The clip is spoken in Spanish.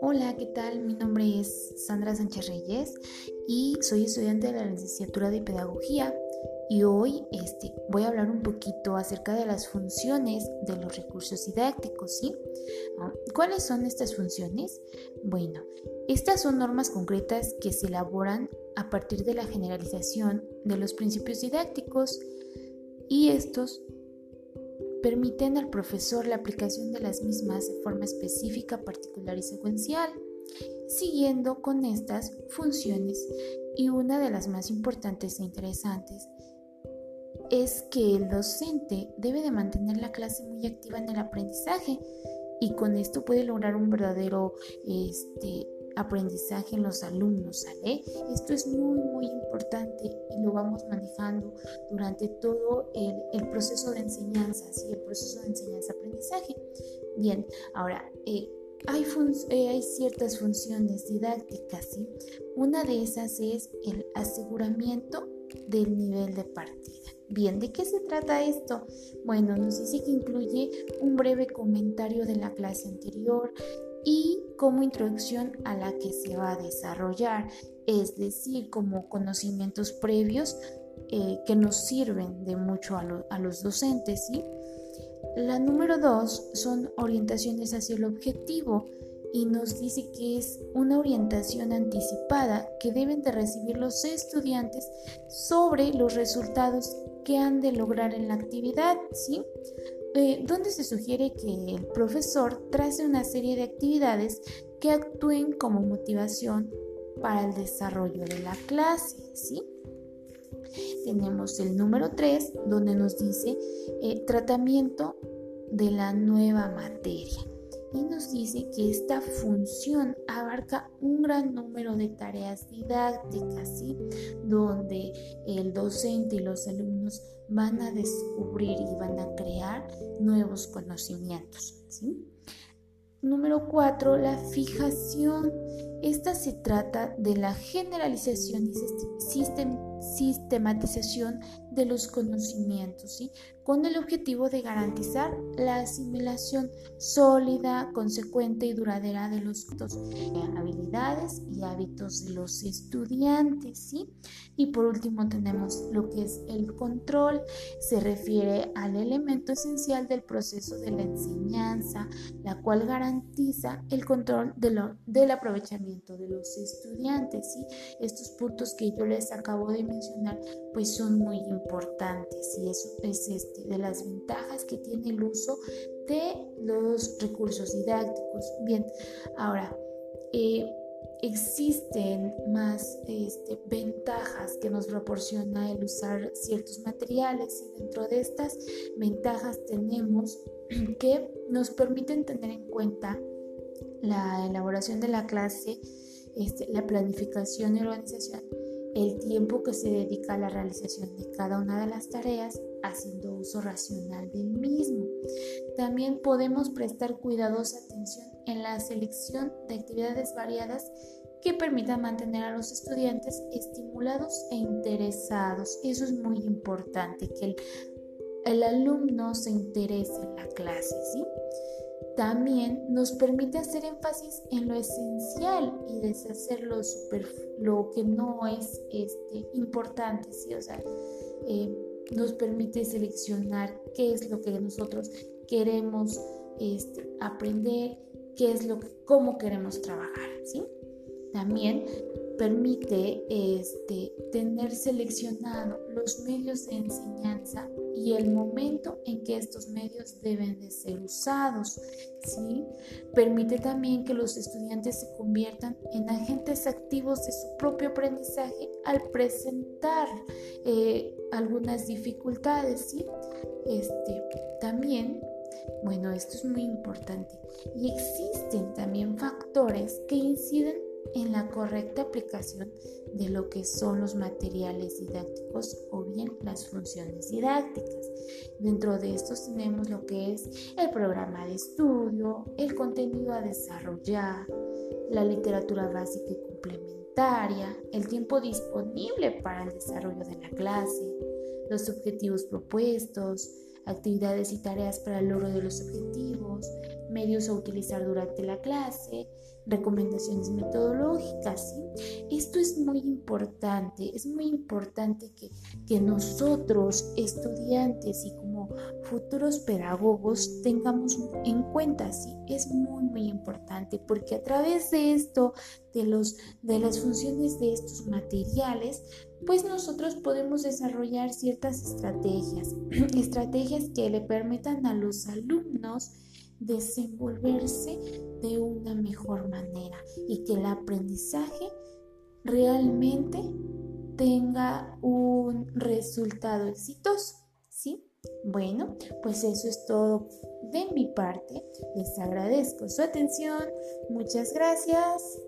Hola, ¿qué tal? Mi nombre es Sandra Sánchez Reyes y soy estudiante de la licenciatura de Pedagogía y hoy este, voy a hablar un poquito acerca de las funciones de los recursos didácticos, ¿sí? Ah, ¿Cuáles son estas funciones? Bueno, estas son normas concretas que se elaboran a partir de la generalización de los principios didácticos y estos permiten al profesor la aplicación de las mismas de forma específica, particular y secuencial, siguiendo con estas funciones. Y una de las más importantes e interesantes es que el docente debe de mantener la clase muy activa en el aprendizaje y con esto puede lograr un verdadero este, aprendizaje en los alumnos, ¿sale? Esto es muy, muy importante y lo vamos manejando durante todo el, proceso de enseñanza, ¿sí? El proceso de enseñanza-aprendizaje. Bien, ahora, eh, hay, eh, hay, ciertas funciones didácticas, ¿sí? Una de esas es el aseguramiento del nivel de partida. Bien, ¿de qué se trata esto? Bueno, nos dice que incluye un breve comentario de la clase anterior y como introducción a la que se va a desarrollar, es decir, como conocimientos previos eh, que nos sirven de mucho a, los docentes. ¿sí? La número dos son orientaciones hacia el objetivo y nos dice que es una orientación anticipada que deben de recibir los estudiantes sobre los resultados que han de lograr en la actividad, ¿sí? Eh, donde se sugiere que el profesor trace una serie de actividades que actúen como motivación para el desarrollo de la clase, ¿sí? Tenemos el número 3, donde nos dice eh, tratamiento de la nueva materia y nos dice que esta función abarca un gran número de tareas didácticas, ¿sí? donde el docente y los alumnos van a descubrir y van a crear nuevos conocimientos. ¿sí? Número 4, la fijación. Esta se trata de la generalización y sistematización de los conocimientos, ¿sí? con el objetivo de garantizar la asimilación sólida, consecuente y duradera de los habilidades y hábitos de los estudiantes. ¿sí? Y por último tenemos lo que es el control, se refiere al elemento esencial del proceso de la enseñanza, la cual garantiza el control del aprovechamiento de los estudiantes. ¿sí? Estos puntos que yo les acabo de mencionar pues son muy importantes y eso es este, de las ventajas que tiene el uso de los recursos didácticos. Bien, ahora, eh, existen más este, ventajas que nos proporciona el usar ciertos materiales y dentro de estas ventajas tenemos que nos permiten tener en cuenta la elaboración de la clase, este, la planificación y organización el tiempo que se dedica a la realización de cada una de las tareas, haciendo uso racional del mismo. También podemos prestar cuidadosa atención en la selección de actividades variadas que permitan mantener a los estudiantes estimulados e interesados. Eso es muy importante, que el, el alumno se interese en la clase, ¿sí? También nos permite hacer énfasis en lo esencial y deshacer lo, lo que no es este, importante, ¿sí? O sea, eh, nos permite seleccionar qué es lo que nosotros queremos este, aprender, qué es lo que, cómo queremos trabajar, ¿sí? También permite este, tener seleccionado los medios de enseñanza y el momento en que estos medios deben de ser usados. ¿sí? Permite también que los estudiantes se conviertan en agentes activos de su propio aprendizaje al presentar eh, algunas dificultades. ¿sí? Este, también bueno, esto es muy importante. Y existen también factores que inciden en la correcta aplicación de lo que son los materiales didácticos o bien las funciones didácticas. Dentro de estos tenemos lo que es el programa de estudio, el contenido a desarrollar, la literatura básica y complementaria, el tiempo disponible para el desarrollo de la clase, los objetivos propuestos, actividades y tareas para el logro de los objetivos, medios a utilizar durante la clase, recomendaciones metodológicas. Esto es muy importante, es muy importante que, que nosotros, estudiantes y como futuros pedagogos, tengamos en cuenta, ¿sí? es muy, muy importante porque a través de esto, de, los, de las funciones de estos materiales, pues nosotros podemos desarrollar ciertas estrategias, estrategias que le permitan a los alumnos desenvolverse de una mejor manera y que el aprendizaje realmente tenga un resultado exitoso, ¿sí? Bueno, pues eso es todo de mi parte. Les agradezco su atención. Muchas gracias.